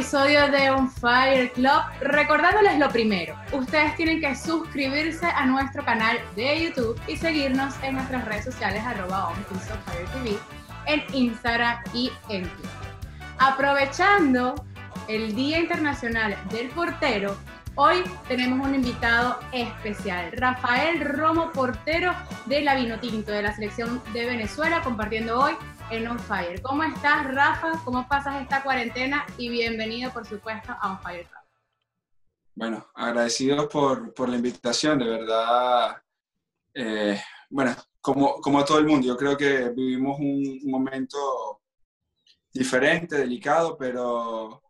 episodio de On Fire Club. Recordándoles lo primero, ustedes tienen que suscribirse a nuestro canal de YouTube y seguirnos en nuestras redes sociales arroba TV, en Instagram y en Twitter. Aprovechando el Día Internacional del Portero, hoy tenemos un invitado especial, Rafael Romo, portero de la Vinotinto de la selección de Venezuela, compartiendo hoy en On Fire. ¿Cómo estás, Rafa? ¿Cómo pasas esta cuarentena? Y bienvenido, por supuesto, a On Fire Club. Bueno, agradecidos por, por la invitación, de verdad. Eh, bueno, como, como todo el mundo, yo creo que vivimos un, momento diferente, delicado, pero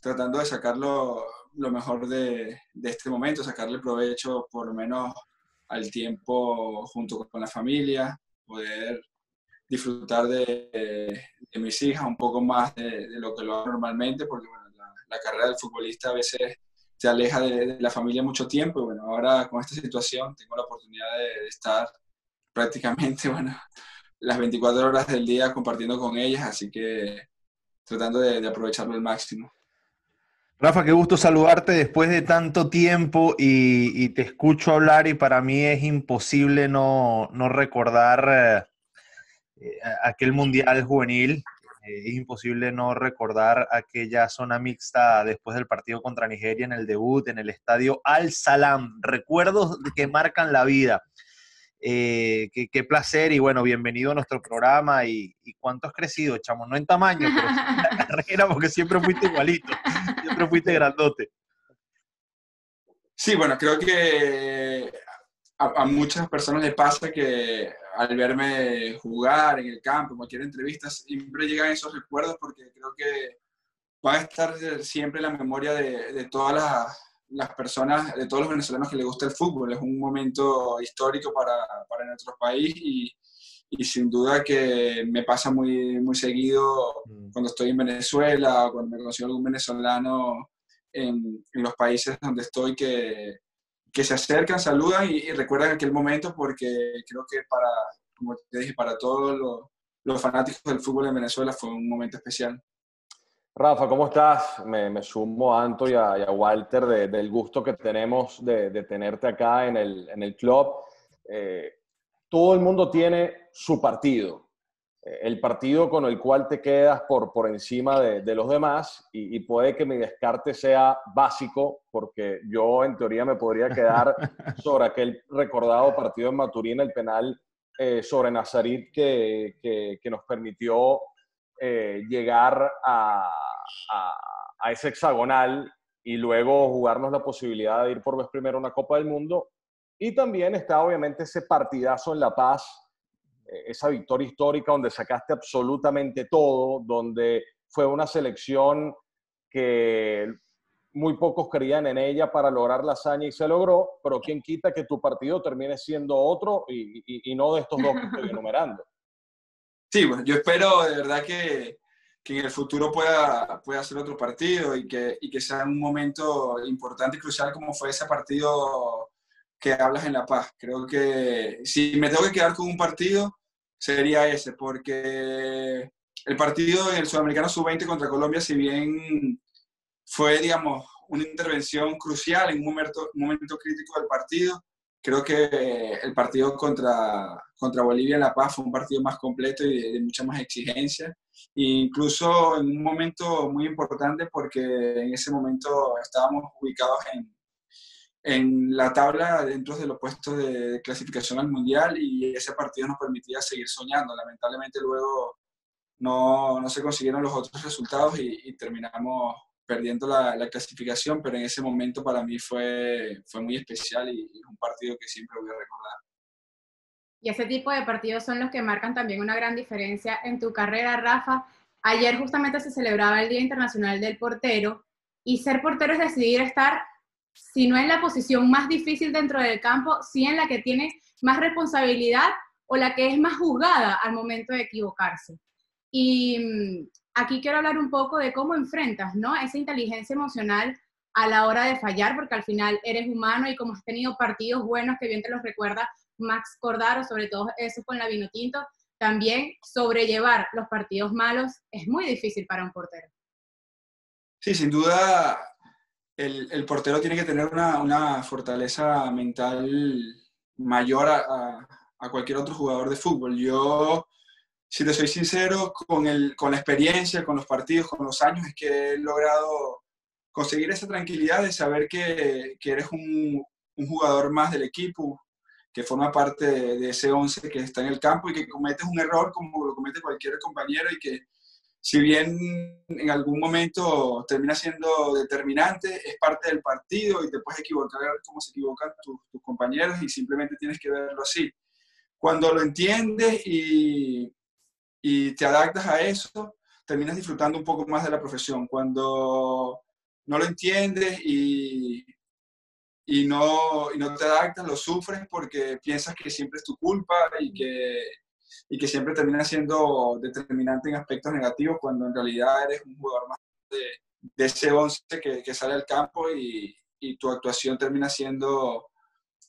tratando de sacarlo lo mejor de, de, este momento, sacarle provecho por lo menos al tiempo junto con la familia, poder disfrutar de, mis hijas un poco más de, lo que lo hago normalmente, porque bueno, la, carrera del futbolista a veces te aleja de, la familia mucho tiempo. Y bueno, ahora con esta situación tengo la oportunidad de, estar prácticamente, bueno, las 24 horas del día compartiendo con ellas, así que tratando de, aprovecharlo al máximo. Rafa, qué gusto saludarte después de tanto tiempo y, te escucho hablar y para mí es imposible no, no recordar eh, aquel mundial juvenil. Eh, es imposible no recordar aquella zona mixta después del partido contra Nigeria en el debut en el estadio Al Salam. Recuerdos que marcan la vida. Eh, qué, placer y bueno, bienvenido a nuestro programa y, cuánto has crecido, chamo, no en tamaño, pero en la carrera porque siempre fuiste igualito, siempre fuiste grandote. Sí, bueno, creo que a, muchas personas les pasa que al verme jugar en el campo, en cualquier entrevista, siempre llegan esos recuerdos porque creo que va a estar siempre en la memoria de, todas las, personas, de todos los venezolanos que les gusta el fútbol. Es un momento histórico para, para nuestro país y, y, sin duda que me pasa muy, muy seguido mm. cuando estoy en Venezuela o cuando me consigo algún venezolano en, en los países donde estoy que que se acercan, saludan y, recuerdan aquel momento porque creo que para, como te dije, para todos los, fanáticos del fútbol en Venezuela fue un momento especial. Rafa, ¿cómo estás? Me, sumo a Anto y a, Walter del gusto que tenemos de, tenerte acá en el, en el club. Eh, todo el mundo tiene su partido, el partido con el cual te quedas por, por encima de, los demás y, puede que mi descarte sea básico porque yo en teoría me podría quedar sobre aquel recordado partido en Maturín, el penal eh, sobre Nazarit que, que, nos permitió eh, llegar a, a, ese hexagonal y luego jugarnos la posibilidad de ir por vez primero a una Copa del Mundo. Y también está obviamente ese partidazo en La Paz esa victoria histórica donde sacaste absolutamente todo, donde fue una selección que muy pocos creían en ella para lograr la hazaña y se logró, pero quién quita que tu partido termine siendo otro y, no de estos dos que estoy enumerando. Sí, bueno, yo espero de verdad que, que en el futuro pueda, pueda ser otro partido y que, y que sea un momento importante y crucial como fue ese partido que hablas en La Paz. Creo que si me tengo que quedar con un partido, sería ese, porque el partido en el Sudamericano Sub-20 contra Colombia, si bien fue, digamos, una intervención crucial en un momento, momento crítico del partido, creo que el partido contra, contra Bolivia en La Paz fue un partido más completo y de, mucha más exigencia, e incluso en un momento muy importante porque en ese momento estábamos ubicados en, en la tabla dentro de los puestos de clasificación al Mundial y ese partido nos permitía seguir soñando. Lamentablemente luego no, no se consiguieron los otros resultados y, terminamos perdiendo la, la, clasificación, pero en ese momento para mí fue, fue muy especial y, y un partido que siempre voy a recordar. Y ese tipo de partidos son los que marcan también una gran diferencia en tu carrera, Rafa. Ayer justamente se celebraba el Día Internacional del Portero y ser portero es decidir estar si no en la posición más difícil dentro del campo, sí en la que tiene más responsabilidad o la que es más juzgada al momento de equivocarse. Y mm, aquí quiero hablar un poco de cómo enfrentas, ¿no? Esa inteligencia emocional a la hora de fallar, porque al final eres humano y como has tenido partidos buenos, que bien te los recuerda Max Cordaro, sobre todo eso con la Vinotinto, también sobrellevar los partidos malos es muy difícil para un portero. Sí, sin duda el, portero tiene que tener una, fortaleza mental mayor a, cualquier otro jugador de fútbol. Yo, si te soy sincero, con, la experiencia, con los partidos, con los años, es que he logrado conseguir esa tranquilidad de saber que, eres un, jugador más del equipo, que forma parte de, ese 11 que está en el campo y que cometes un error como lo comete cualquier compañero y que si bien en algún momento termina siendo determinante, es parte del partido y te puedes equivocar como se equivocan tus, compañeros y simplemente tienes que verlo así. Cuando lo entiendes y, y te adaptas a eso, terminas disfrutando un poco más de la profesión. Cuando no lo entiendes y, y, no, y no te adaptas, lo sufres porque piensas que siempre es tu culpa y que y que siempre termina siendo determinante en aspectos negativos cuando en realidad eres un jugador más de, ese 11 que, que, sale al campo y, y, tu actuación termina siendo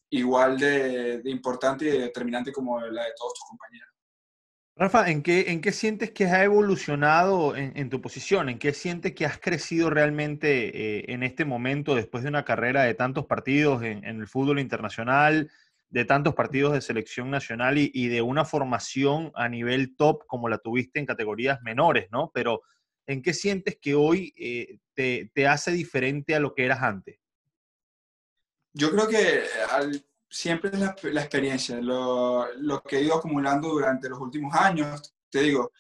igual de, de, importante y determinante como la de todos tus compañeros. Rafa, ¿en qué, ¿en qué sientes que has evolucionado en, en, tu posición? ¿En qué sientes que has crecido realmente eh, en este momento después de una carrera de tantos partidos en, en el fútbol internacional? De tantos partidos de selección nacional y, de una formación a nivel top como la tuviste en categorías menores, ¿no? Pero ¿en qué sientes que hoy eh, te, hace diferente a lo que eras antes? Yo creo que siempre es la, experiencia, lo, que he ido acumulando durante los últimos años. Te digo,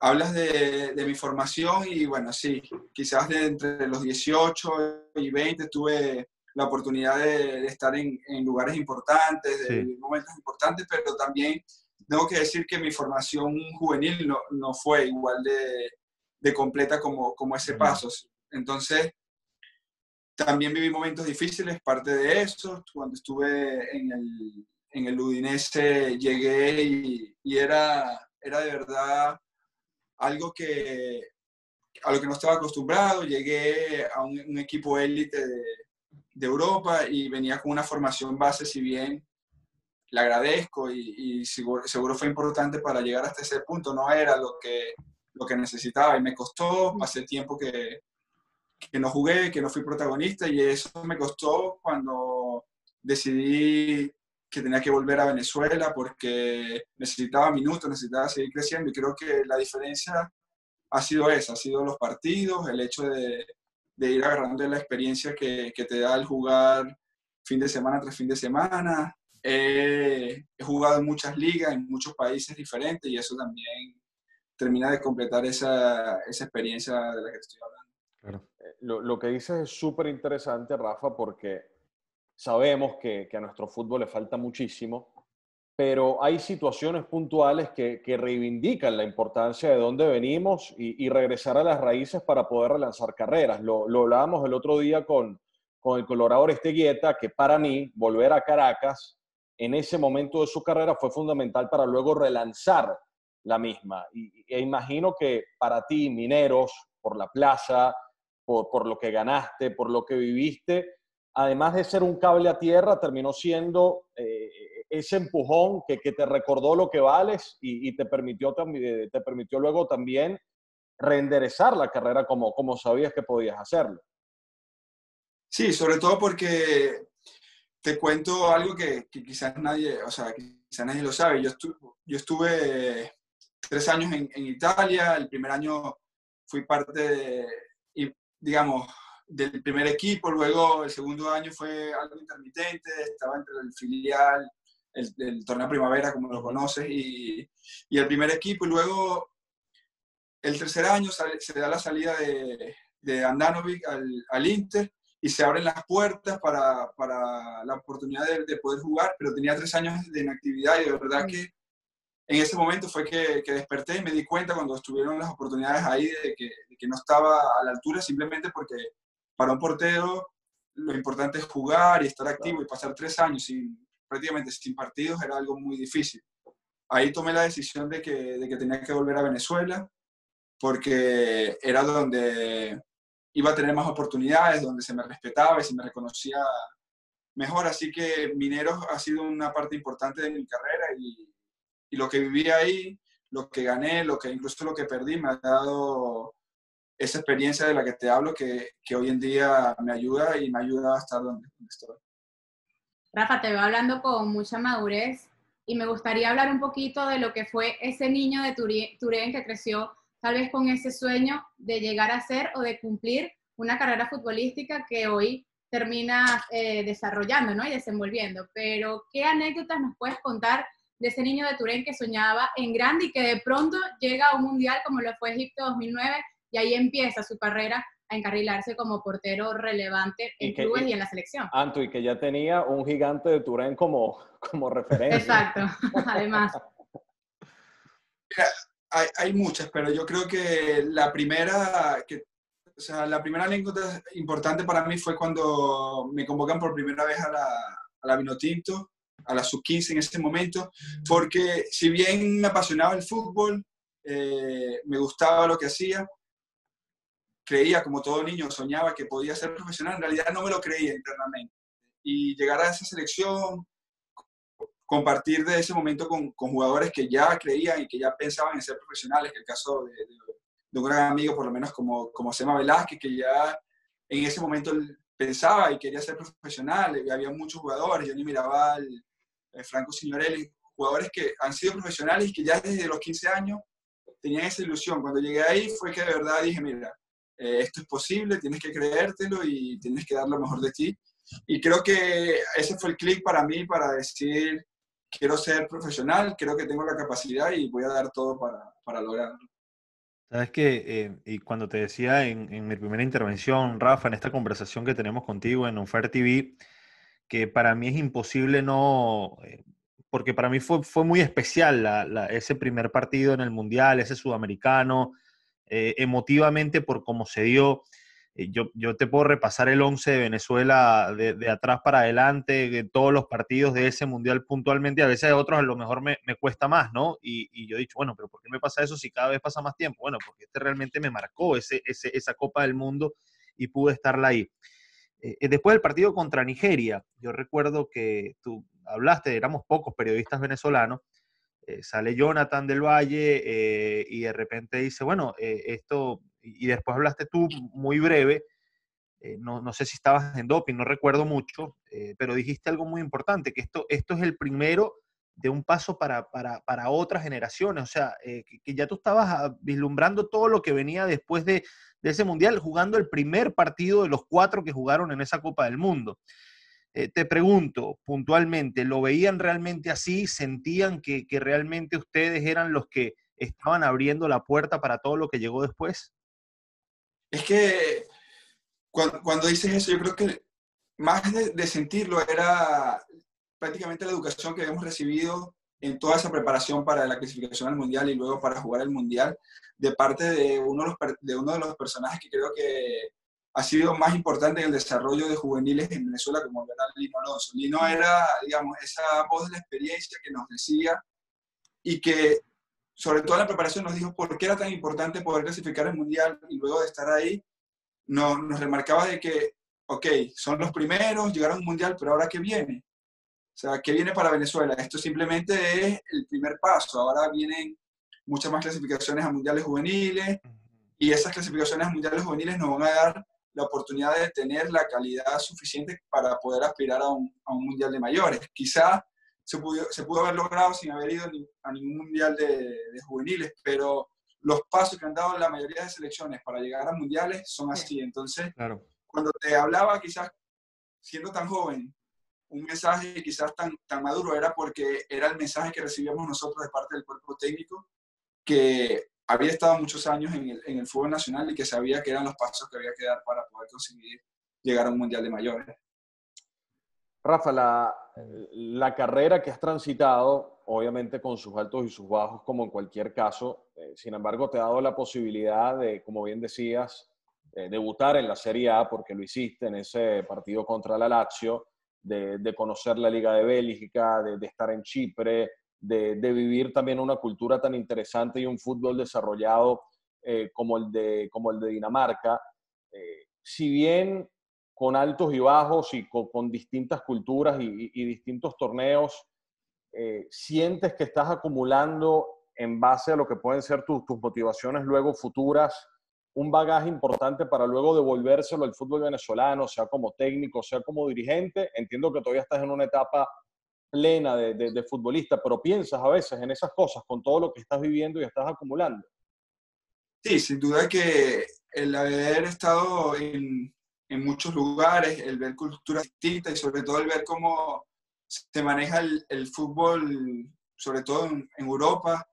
hablas de, de mi formación y bueno, sí, quizás de entre los 18 y 20 tuve la oportunidad de, estar en, lugares importantes, de momentos importantes, pero también tengo que decir que mi formación juvenil no, fue igual de, completa como, como ese paso. Entonces, también viví momentos difíciles, parte de eso, cuando estuve en el, en el Udinese llegué y, era, era de verdad algo que a lo que no estaba acostumbrado, llegué a un, un equipo élite de, de Europa y venía con una formación base, si bien le agradezco y, seguro, fue importante para llegar hasta ese punto, no era lo que, lo que necesitaba y me costó, hace tiempo que, que no jugué, que no fui protagonista y eso me costó cuando decidí que tenía que volver a Venezuela porque necesitaba minutos, necesitaba seguir creciendo y creo que la diferencia ha sido esa, ha sido los partidos, el hecho de, de ir agarrando la experiencia que, que, te da el jugar fin de semana tras fin de semana. he jugado en muchas ligas, en muchos países diferentes y eso también termina de completar esa, esa experiencia de la que estoy hablando. Claro. Eh, lo, lo, que dices es súper interesante, Rafa, porque sabemos que, que, a nuestro fútbol le falta muchísimo, pero hay situaciones puntuales que, que, reivindican la importancia de dónde venimos y, y, regresar a las raíces para poder relanzar carreras. Lo, lo hablábamos el otro día con, con el Colorado Esteguieta, que para mí volver a Caracas en ese momento de su carrera fue fundamental para luego relanzar la misma. Y, e imagino que para ti, Mineros, por la plaza, por, por lo que ganaste, por lo que viviste, además de ser un cable a tierra, terminó siendo... Eh, ese empujón que, que, te recordó lo que vales y, te, permitió, eh, te permitió luego también reenderezar la carrera como, como sabías que podías hacerlo. Sí, sobre todo porque te cuento algo que, quizás nadie, o sea, quizás nadie lo sabe. Yo, estuve, yo estuve tres años en, en, Italia, el primer año fui parte, de, digamos, del primer equipo, luego el segundo año fue algo intermitente, estaba entre el filial el, torneo primavera, como lo conoces, y, y, el primer equipo. Y luego, el tercer año se da la salida de, de Andanovic al, al, Inter y se abren las puertas para, para la oportunidad de, de, poder jugar, pero tenía tres años de inactividad y de verdad que en ese momento fue que, que desperté y me di cuenta cuando estuvieron las oportunidades ahí de que, de que no estaba a la altura simplemente porque para un portero lo importante es jugar y estar activo y pasar tres años sin, prácticamente sin partidos era algo muy difícil. Ahí tomé la decisión de que, de que tenía que volver a Venezuela porque era donde iba a tener más oportunidades, donde se me respetaba y se me reconocía mejor. Así que Mineros ha sido una parte importante de mi carrera y, y, lo que viví ahí, lo que gané, lo que incluso lo que perdí, me ha dado esa experiencia de la que te hablo que, que hoy en día me ayuda y me ayuda a estar donde, estoy. Rafa, te veo hablando con mucha madurez y me gustaría hablar un poquito de lo que fue ese niño de Turén que creció tal vez con ese sueño de llegar a ser o de cumplir una carrera futbolística que hoy termina eh, desarrollando ¿no? y desenvolviendo. Pero, ¿qué anécdotas nos puedes contar de ese niño de Turén que soñaba en grande y que de pronto llega a un mundial como lo fue Egipto 2009 y ahí empieza su carrera a encarrilarse como portero relevante en clubes y, en la selección. Anto, y que ya tenía un gigante de Turén como, como referencia. Exacto, además. Hay, hay, muchas, pero yo creo que la primera, que, o sea, la primera anécdota importante para mí fue cuando me convocan por primera vez a la, a la Vinotinto, a la sub-15 en ese momento, porque si bien me apasionaba el fútbol, eh, me gustaba lo que hacía, creía, como todo niño, soñaba que podía ser profesional, en realidad no me lo creía internamente. Y llegar a esa selección, compartir de ese momento con, jugadores que ya creían y que ya pensaban en ser profesionales, que el caso de, un gran amigo, por lo menos como, como Sema Velázquez, que ya en ese momento pensaba y quería ser profesional, había muchos jugadores, yo ni miraba al Franco Signorelli, jugadores que han sido profesionales y que ya desde los 15 años tenían esa ilusión. Cuando llegué ahí fue que de verdad dije, mira, eh, esto es posible, tienes que creértelo y tienes que dar lo mejor de ti. Y creo que ese fue el clic para mí para decir, quiero ser profesional, creo que tengo la capacidad y voy a dar todo para, para lograrlo. Sabes que, eh, y cuando te decía en, en, mi primera intervención, Rafa, en esta conversación que tenemos contigo en Unfair TV, que para mí es imposible no, eh, porque para mí fue, fue muy especial la, ese primer partido en el Mundial, ese sudamericano, eh, emotivamente por cómo se dio. Eh, yo, yo, te puedo repasar el 11 de Venezuela de, atrás para adelante, de todos los partidos de ese mundial puntualmente, a veces a otros a lo mejor me, me cuesta más, ¿no? Y, y, yo he dicho, bueno, pero ¿por qué me pasa eso si cada vez pasa más tiempo? Bueno, porque este realmente me marcó ese, ese, esa Copa del Mundo y pude estarla ahí. Eh, después del partido contra Nigeria, yo recuerdo que tú hablaste, éramos pocos periodistas venezolanos, eh, sale Jonathan del Valle eh, y de repente dice, bueno, esto, y después hablaste tú muy breve, no, no, sé si estabas en doping, no recuerdo mucho, pero dijiste algo muy importante, que esto, esto es el primero de un paso para, para, para otras generaciones, o sea, que, que, ya tú estabas ah, vislumbrando todo lo que venía después de, de ese mundial, jugando el primer partido de los cuatro que jugaron en esa Copa del Mundo. Eh, te pregunto puntualmente, ¿lo veían realmente así? ¿Sentían que, que, realmente ustedes eran los que estaban abriendo la puerta para todo lo que llegó después? Es que cuando, cuando dices eso, yo creo que más de, sentirlo era prácticamente la educación que habíamos recibido en toda esa preparación para la clasificación al Mundial y luego para jugar el Mundial de parte de uno de los, de uno de los personajes que creo que ha sido más importante en el desarrollo de juveniles en Venezuela, como era Lino Alonso. Lino era, digamos, esa voz de la experiencia que nos decía y que, sobre todo en la preparación, nos dijo por qué era tan importante poder clasificar el Mundial y luego de estar ahí, nos, nos remarcaba de que, ok, son los primeros, llegaron al Mundial, pero ahora qué viene? O sea, ¿qué viene para Venezuela? Esto simplemente es el primer paso. Ahora vienen muchas más clasificaciones a mundiales juveniles y esas clasificaciones a mundiales juveniles nos van a dar la oportunidad de tener la calidad suficiente para poder aspirar a un, a un mundial de mayores. Quizá se pudo, se pudo haber logrado sin haber ido a ningún mundial de, de, juveniles, pero los pasos que han dado la mayoría de selecciones para llegar a mundiales son así. Entonces, claro. cuando te hablaba quizás siendo tan joven un mensaje quizás tan, tan maduro era porque era el mensaje que recibíamos nosotros de parte del cuerpo técnico, que había estado muchos años en el, en fútbol nacional y que sabía que eran los pasos que había que dar para poder conseguir llegar a un mundial de mayores. Rafa, la, carrera que has transitado, obviamente con sus altos y sus bajos, como en cualquier caso, eh, sin embargo, te ha dado la posibilidad de, como bien decías, eh, debutar en la Serie A, porque lo hiciste en ese partido contra la Lazio, de, de conocer la Liga de Bélgica, de, de estar en Chipre, de, vivir también una cultura tan interesante y un fútbol desarrollado eh, como, el de, como el de Dinamarca. Eh, si bien con altos y bajos y con, distintas culturas y, distintos torneos, eh, sientes que estás acumulando en base a lo que pueden ser tus, tus motivaciones luego futuras, un bagaje importante para luego devolvérselo al fútbol venezolano, sea como técnico, sea como dirigente. Entiendo que todavía estás en una etapa plena de, de, futbolista, pero piensas a veces en esas cosas con todo lo que estás viviendo y estás acumulando. Sí, sin duda que el haber estado en, en muchos lugares, el ver culturas distintas y sobre todo el ver cómo se maneja el, fútbol, sobre todo en, en, Europa,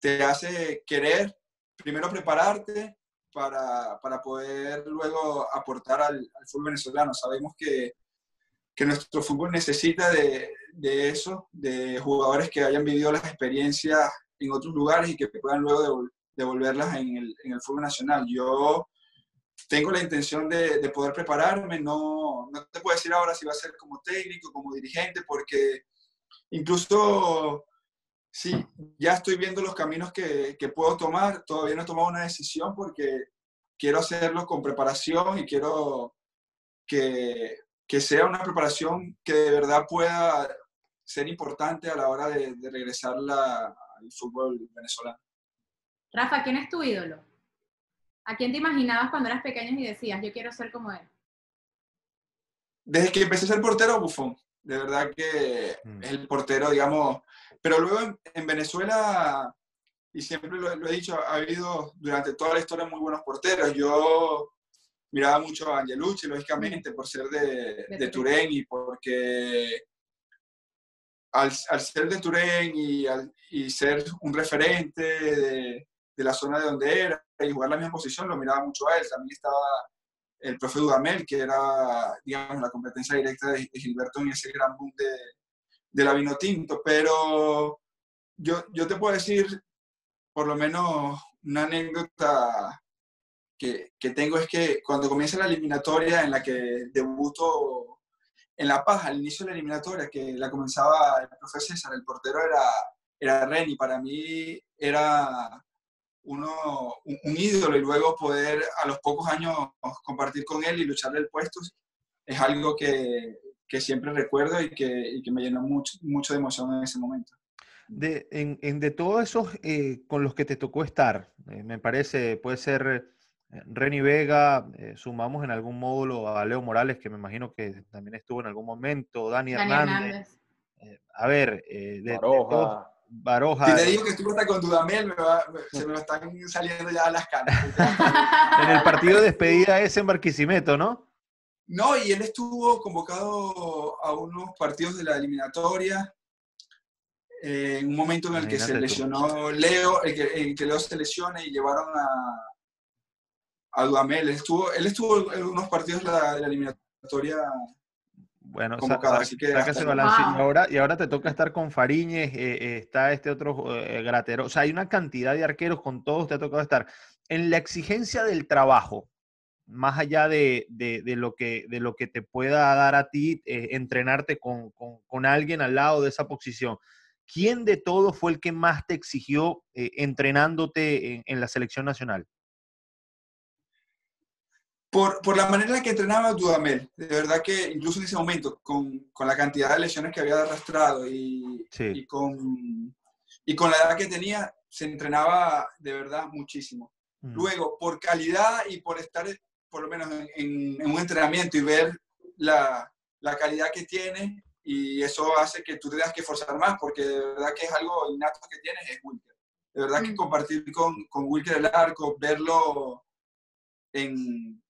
te hace querer primero prepararte para, para poder luego aportar al, al, fútbol venezolano. Sabemos que, que nuestro fútbol necesita de, de, eso, de jugadores que hayan vivido las experiencias en otros lugares y que puedan luego devolverlas en el, en el fútbol nacional. Yo tengo la intención de, de, poder prepararme, no, no te puedo decir ahora si va a ser como técnico, como dirigente, porque incluso sí, ya estoy viendo los caminos que, que, puedo tomar, todavía no he tomado una decisión porque quiero hacerlo con preparación y quiero que, que sea una preparación que de verdad pueda ser importante a la hora de, de regresar la, al fútbol venezolano. Rafa, ¿quién es tu ídolo? ¿A quién te imaginabas cuando eras pequeño y decías, yo quiero ser como él? Desde que empecé a ser portero, Bufón. De verdad que mm. es el portero, digamos. Pero luego en, en Venezuela, y siempre lo, lo, he dicho, ha habido durante toda la historia muy buenos porteros. Yo miraba mucho a Angelucci, lógicamente, por ser de, de, de Turén y porque al, al, ser de Turén y, al, y ser un referente de, de la zona de donde era y jugar la misma posición, lo miraba mucho a él. También estaba el profe Dudamel, que era, digamos, la competencia directa de, Gilberto en ese gran boom de, de la vino tinto. Pero yo, yo te puedo decir, por lo menos, una anécdota que, que tengo es que cuando comienza la eliminatoria en la que debuto en La Paz, al inicio de la eliminatoria, que la comenzaba el profe César, el portero era, era Reni, para mí era uno, un, un, ídolo y luego poder a los pocos años compartir con él y lucharle el puesto es algo que, que siempre recuerdo y que, y que, me llenó mucho, mucho de emoción en ese momento. De, en, en de todos esos eh, con los que te tocó estar, eh, me parece, puede ser Reni Vega, eh, sumamos en algún módulo a Leo Morales, que me imagino que también estuvo en algún momento, Dani, Dani Hernández. Hernández. Eh, a ver, de, de todos, Baroja. Si te digo que estuvo hasta con Dudamel, me va, se me están saliendo ya las canas. en el partido de despedida ese en Barquisimeto, ¿no? No, y él estuvo convocado a unos partidos de la eliminatoria. Eh, en un momento en el que se lesionó Leo, en que, en que Leo se lesiona y llevaron a, a Dudamel. Él estuvo, él estuvo en unos partidos de la, eliminatoria bueno, así que balance. Wow. Y, ahora, y ahora te toca estar con Fariñez, eh, eh, está este otro eh, Gratero. O sea, hay una cantidad de arqueros, con todos te ha tocado estar. En la exigencia del trabajo, más allá de, de, de lo, que, de lo que te pueda dar a ti, eh, entrenarte con, con, con, alguien al lado de esa posición, ¿quién de todos fue el que más te exigió eh, entrenándote en, en la selección nacional? Por, por, la manera en que entrenaba Dudamel. De verdad que incluso en ese momento, con, con la cantidad de lesiones que había arrastrado y, sí. y, con, y con la edad que tenía, se entrenaba de verdad muchísimo. Mm. Luego, por calidad y por estar por lo menos en, en, en un entrenamiento y ver la, la, calidad que tiene, y eso hace que tú tengas que esforzar más, porque de verdad que es algo innato que tienes, es Wilker. De verdad que mm. compartir con, con Wilker el arco, verlo en,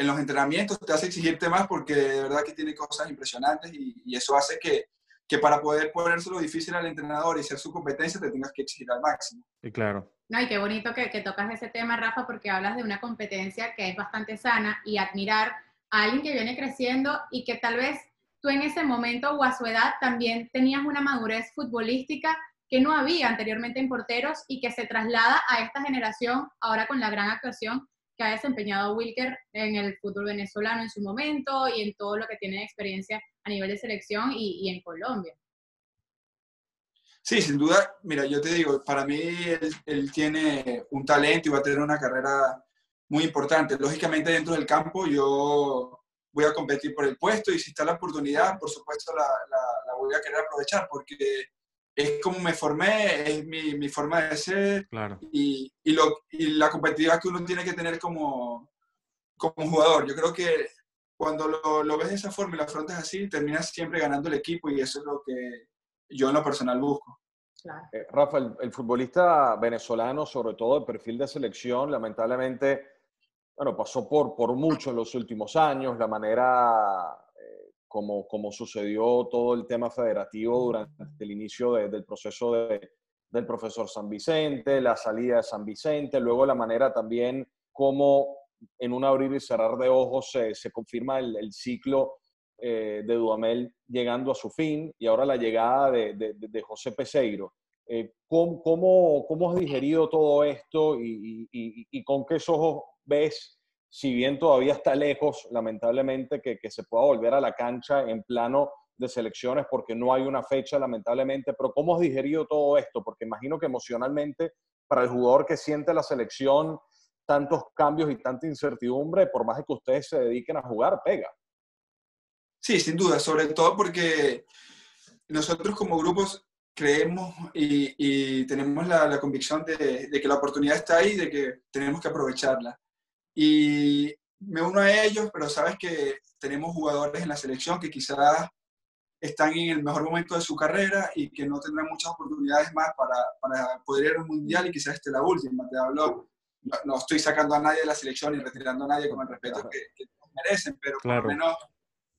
en los entrenamientos te hace exigirte más porque de verdad que tiene cosas impresionantes y, y eso hace que, que, para poder ponérselo difícil al entrenador y ser su competencia te tengas que exigir al máximo. Sí, claro. No, y qué bonito que, que tocas ese tema, Rafa, porque hablas de una competencia que es bastante sana y admirar a alguien que viene creciendo y que tal vez tú en ese momento o a su edad también tenías una madurez futbolística que no había anteriormente en porteros y que se traslada a esta generación ahora con la gran actuación que ha desempeñado Wilker en el fútbol venezolano en su momento y en todo lo que tiene de experiencia a nivel de selección y, y, en Colombia. Sí, sin duda, mira, yo te digo, para mí él, él, tiene un talento y va a tener una carrera muy importante. Lógicamente dentro del campo yo voy a competir por el puesto y si está la oportunidad, por supuesto la, la, la voy a querer aprovechar porque es como me formé, es mi, mi forma de ser y, y, lo, y la competitividad que uno tiene que tener como, como jugador. Yo creo que cuando lo, lo, ves de esa forma y lo afrontas así, terminas siempre ganando el equipo y eso es lo que yo en lo personal busco. Claro. Eh, Rafa, el, futbolista venezolano, sobre todo el perfil de selección, lamentablemente, bueno, pasó por, por mucho en los últimos años, la manera como, como sucedió todo el tema federativo durante el inicio del proceso de, del profesor San Vicente, la salida de San Vicente, luego la manera también como en un abrir y cerrar de ojos se, confirma el, ciclo eh, de Dudamel llegando a su fin y ahora la llegada de, José Peseiro. Eh, ¿cómo, cómo, has digerido todo esto y, con qué ojos ves, si bien todavía está lejos, lamentablemente, que, que se pueda volver a la cancha en plano de selecciones porque no hay una fecha, lamentablemente, pero ¿cómo has digerido todo esto? Porque imagino que emocionalmente para el jugador que siente la selección tantos cambios y tanta incertidumbre, por más que ustedes se dediquen a jugar, pega. Sí, sin duda, sobre todo porque nosotros como grupos creemos y, tenemos la, convicción de, que la oportunidad está ahí, de que tenemos que aprovecharla. Y me uno a ellos, pero sabes que tenemos jugadores en la selección que quizás están en el mejor momento de su carrera y que no tendrán muchas oportunidades más para, para poder ir al mundial y quizás esté la última. Te hablo. No, estoy sacando a nadie de la selección y retirando a nadie con el respeto que, merecen, pero por lo menos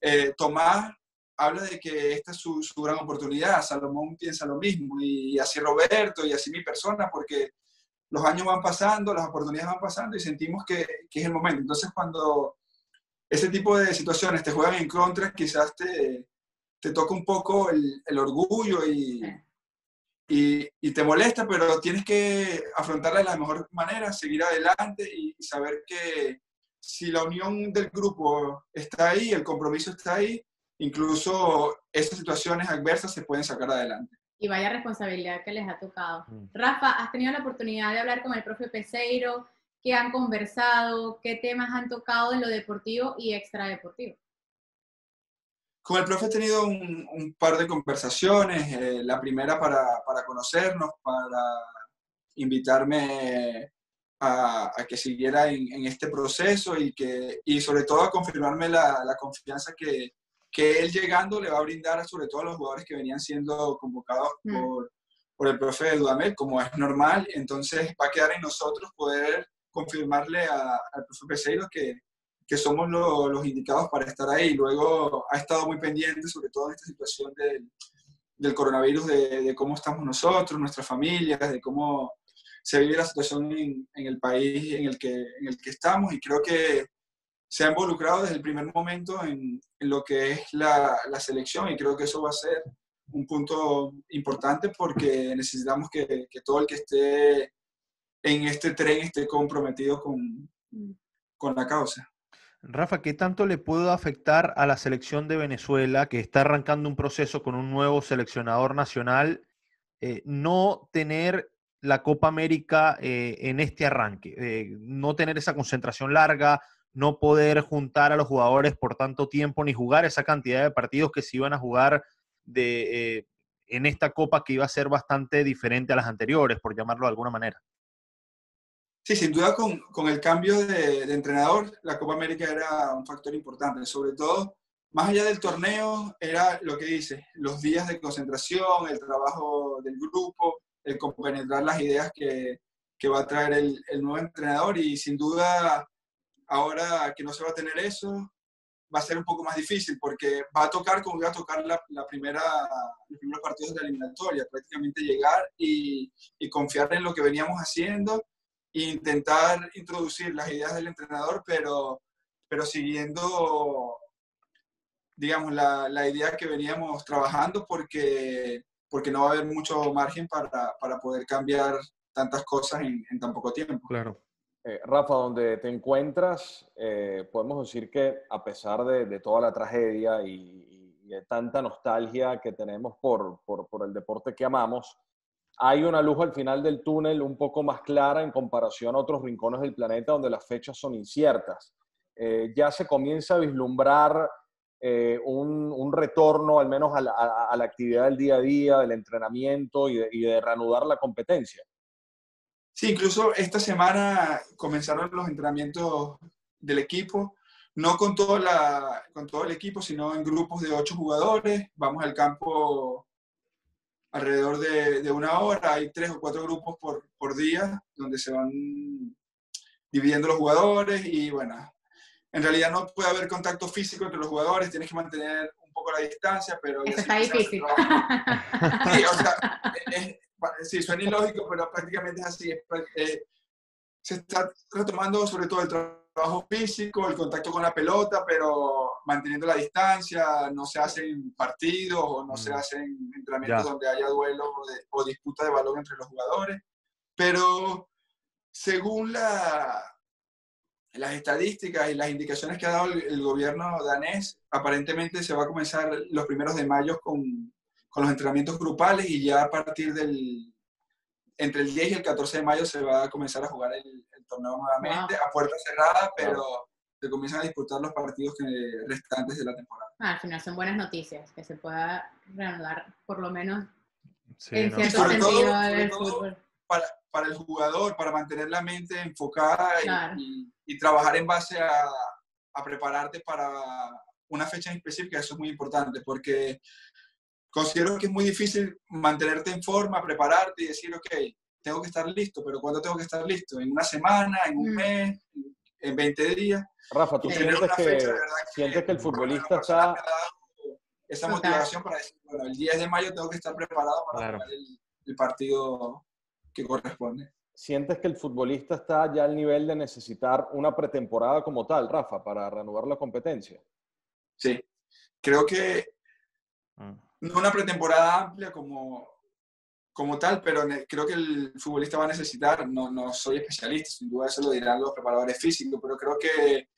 eh, Tomás habla de que esta es su, gran oportunidad, Salomón piensa lo mismo, y, así Roberto, y así mi persona, porque los años van pasando, las oportunidades van pasando y sentimos que, que es el momento. Entonces, cuando ese tipo de situaciones te juegan en contra, quizás te, te toca un poco el, el orgullo y, y, te molesta, pero tienes que afrontarla de la mejor manera, seguir adelante y saber que si la unión del grupo está ahí, el compromiso está ahí, incluso estas situaciones adversas se pueden sacar adelante. Y vaya responsabilidad que les ha tocado. Mm. Rafa, ¿has tenido la oportunidad de hablar con el profe Peseiro? ¿Qué han conversado? ¿Qué temas han tocado en lo deportivo y extradeportivo? Con el profe he tenido un, par de conversaciones, eh, la primera para, para, conocernos, para invitarme a, a que siguiera en, en, este proceso y, que, y sobre todo a confirmarme la, la confianza que, que, él llegando le va a brindar sobre todo a los jugadores que venían siendo convocados mm. por, por, el profe de Dudamel, como es normal. Entonces va a quedar en nosotros poder confirmarle al profe Peseiro que, que somos los indicados para estar ahí. Luego ha estado muy pendiente, sobre todo en esta situación del, del coronavirus, de, cómo estamos nosotros, nuestras familias, de cómo se vive la situación en, en, el país en el, que, en el que estamos y creo que se ha involucrado desde el primer momento en, en lo que es la, la, selección y creo que eso va a ser un punto importante porque necesitamos que, que todo el que esté en este tren esté comprometido con, mm. con la causa. Rafa, ¿qué tanto le puede afectar a la selección de Venezuela que está arrancando un proceso con un nuevo seleccionador nacional eh, no tener la Copa América eh, en este arranque? Eh, no tener esa concentración larga, no poder juntar a los jugadores por tanto tiempo ni jugar esa cantidad de partidos que se iban a jugar de, en esta Copa que iba a ser bastante diferente a las anteriores, por llamarlo de alguna manera. Sí, sin duda con, con el cambio de, entrenador, la Copa América era un factor importante, sobre todo, más allá del torneo, era lo que dice, los días de concentración, el trabajo del grupo, el compenetrar las ideas que, que va a traer el, nuevo entrenador y sin duda ahora que no se va a tener eso, va a ser un poco más difícil porque va a tocar como iba a tocar la, la primera, los primeros partidos de la eliminatoria, prácticamente llegar y, y confiar en lo que veníamos haciendo intentar introducir las ideas del entrenador, pero, pero siguiendo, digamos, la, la idea que veníamos trabajando porque, porque no va a haber mucho margen para, para poder cambiar tantas cosas en, en tan poco tiempo. Claro. Eh, Rafa, donde te encuentras, eh, podemos decir que a pesar de, toda la tragedia y, de tanta nostalgia que tenemos por, por, el deporte que amamos, hay una luz al final del túnel un poco más clara en comparación a otros rincones del planeta donde las fechas son inciertas. Eh, ya se comienza a vislumbrar eh, un, retorno al menos a la, actividad del día a día, del entrenamiento y de, reanudar la competencia. Sí, incluso esta semana comenzaron los entrenamientos del equipo, no con, toda la, con todo el equipo, sino en grupos de ocho jugadores. Vamos al campo alrededor de, de, una hora, hay tres o cuatro grupos por, por día donde se van dividiendo los jugadores y bueno, en realidad no puede haber contacto físico entre los jugadores, tienes que mantener un poco la distancia, pero... Eso está difícil. Sí, o sea, sí, suena ilógico, pero prácticamente es así. se está retomando sobre todo el trabajo físico, el contacto con la pelota, pero manteniendo la distancia, no se hacen partidos o no se mm. hacen entrenamientos donde haya duelo o, o disputa de balón entre los jugadores. Pero según la, las estadísticas y las indicaciones que ha dado el, gobierno danés, aparentemente se va a comenzar los primeros de mayo con, con, los entrenamientos grupales y ya a partir del, entre el 10 y el 14 de mayo se va a comenzar a jugar el, torneo nuevamente a puerta cerrada, pero se comienzan a disputar los partidos que, restantes de la temporada. Ah, al final son buenas noticias, que se pueda reanudar por lo menos en cierto sentido el fútbol. Para, para el jugador, para mantener la mente enfocada y, y, trabajar en base a, a, prepararte para una fecha específica, eso es muy importante, porque considero que es muy difícil mantenerte en forma, prepararte y decir, ok, tengo que estar listo, pero ¿cuándo tengo que estar listo? ¿En una semana? ¿En un mm. mes? ¿En 20 días? Rafa, ¿tú sientes, que, sientes que, el futbolista está... Esa motivación para decir, bueno, el 10 de mayo tengo que estar preparado para jugar el, el partido que corresponde. ¿Sientes que el futbolista está ya al nivel de necesitar una pretemporada como tal, Rafa, para reanudar la competencia? Sí, creo que ah. No una pretemporada amplia como, como tal, pero creo que el futbolista va a necesitar, no, no soy especialista, sin duda eso lo dirán los preparadores físicos, pero creo que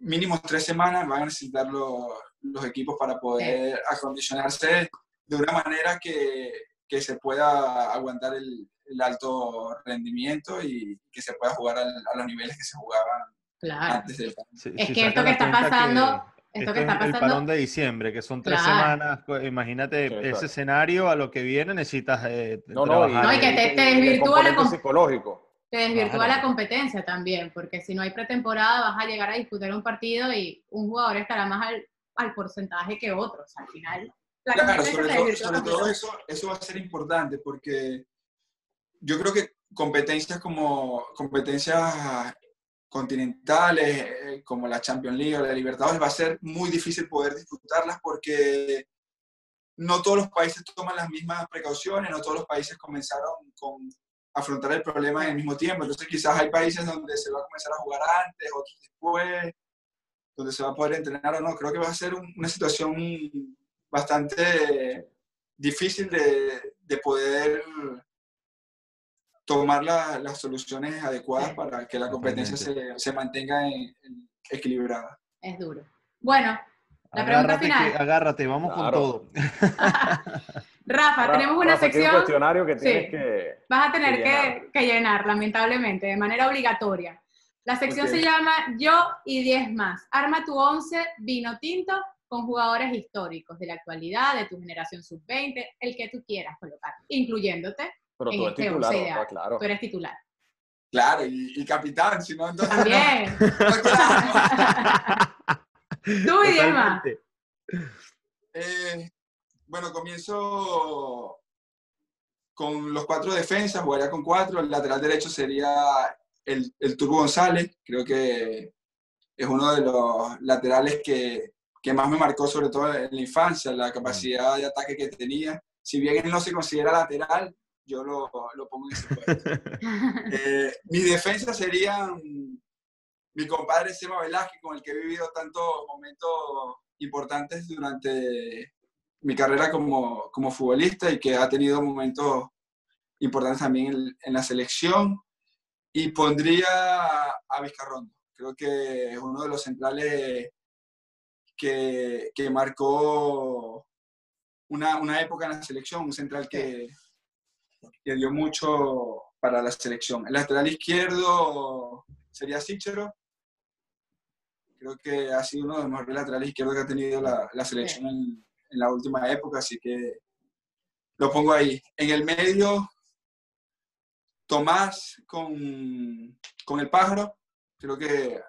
mínimo tres semanas van a necesitar los, los equipos para poder acondicionarse de una manera que, que se pueda aguantar el, el alto rendimiento y que se pueda jugar a los niveles que se jugaban antes del Es que esto que está pasando... esto que está pasando... El parón de diciembre, que son tres semanas, imagínate ese escenario, a lo que viene necesitas eh, no, no, y, que te, desvirtúa la psicológico. Te desvirtúa la competencia también, porque si no hay pretemporada vas a llegar a disputar un partido y un jugador estará más al, al porcentaje que otros. Al final, claro, sobre, sobre todo eso, eso va a ser importante porque yo creo que competencias como competencias continentales, eh, como la Champions League o la Libertadores, va a ser muy difícil poder disfrutarlas porque no todos los países toman las mismas precauciones, no todos los países comenzaron con afrontar el problema en el mismo tiempo. Entonces quizás hay países donde se va a comenzar a jugar antes, otros después, donde se va a poder entrenar o no. Creo que va a ser una situación bastante difícil de, de poder tomar las soluciones adecuadas para que la competencia se, se, mantenga equilibrada. Es duro. Bueno, la pregunta final. agárrate, vamos con todo. Rafa, tenemos una sección. Un cuestionario que tienes que. Vas a tener que, que, llenar, lamentablemente, de manera obligatoria. La sección se llama Yo y 10 más. Arma tu 11 vino tinto con jugadores históricos de la actualidad, de tu generación sub-20, el que tú quieras colocar, incluyéndote pero tú eres este titular, claro. Tú eres titular. Claro, y, capitán, si no, entonces... También. tú y Diema. Eh, bueno, comienzo con los cuatro defensas, jugaría con cuatro. El lateral derecho sería el, el Turbo González. Creo que es uno de los laterales que, que más me marcó, sobre todo en la infancia, la capacidad de ataque que tenía. Si bien él no se considera lateral, yo lo, lo pongo en ese puesto. eh, mi defensa sería mi compadre Sema Velázquez, con el que he vivido tantos momentos importantes durante mi carrera como, como futbolista y que ha tenido momentos importantes también en, la selección. Y pondría a Vizcarrondo. Creo que es uno de los centrales que, que marcó una, una, época en la selección, un central que, que dio mucho para la selección. El lateral izquierdo sería Sichero. creo que ha sido uno de los mejores laterales izquierdos que ha tenido la, la selección en, en, la última época, así que lo pongo ahí. En el medio, Tomás con, con el pájaro, creo que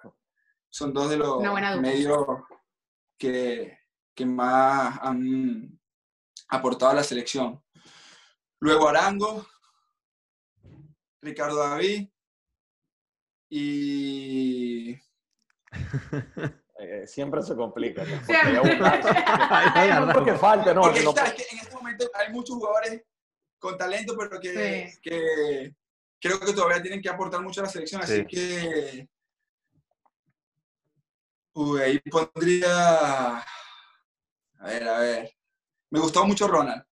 son dos de los medios que, que más han aportado a la selección. Luego Arango, Ricardo David y... Eh, siempre se complica. Hay que falte, no. Porque en este momento hay muchos jugadores con talento, pero que, que, creo que todavía tienen que aportar mucho a la selección. Así que Uy, ahí pondría. A ver, a ver. Me gustó mucho Ronald.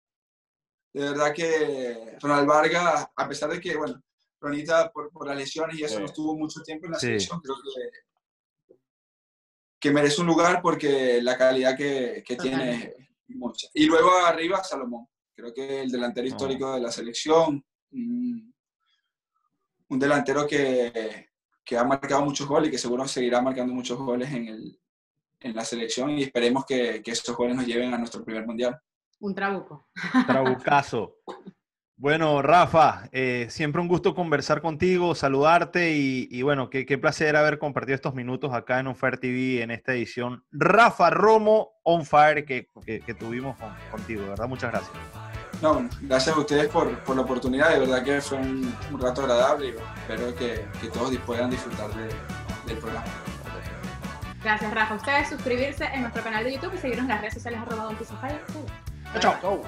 De verdad que Ronald Vargas, a pesar de que, bueno, Ronita por, por las lesiones y eso no estuvo mucho tiempo en la selección, creo que, que merece un lugar porque la calidad que, que tiene mucha. Y luego arriba, Salomón. Creo que el delantero ah. histórico de la selección. un delantero que, que ha marcado muchos goles y que seguro seguirá marcando muchos goles en, el, en la selección y esperemos que, que estos goles nos lleven a nuestro primer mundial. Un trabuco. Trabucazo. Bueno, Rafa, eh, siempre un gusto conversar contigo, saludarte y, bueno, qué, qué, placer haber compartido estos minutos acá en On Fire TV en esta edición. Rafa Romo On Fire que, que, tuvimos contigo, ¿verdad? Muchas gracias. No, gracias a ustedes por, por, la oportunidad, de verdad que fue un, rato agradable y espero que, que, todos puedan disfrutar de, del programa. Gracias, Rafa. Ustedes suscribirse en nuestro canal de YouTube y seguirnos en las redes sociales arroba 他找不到我。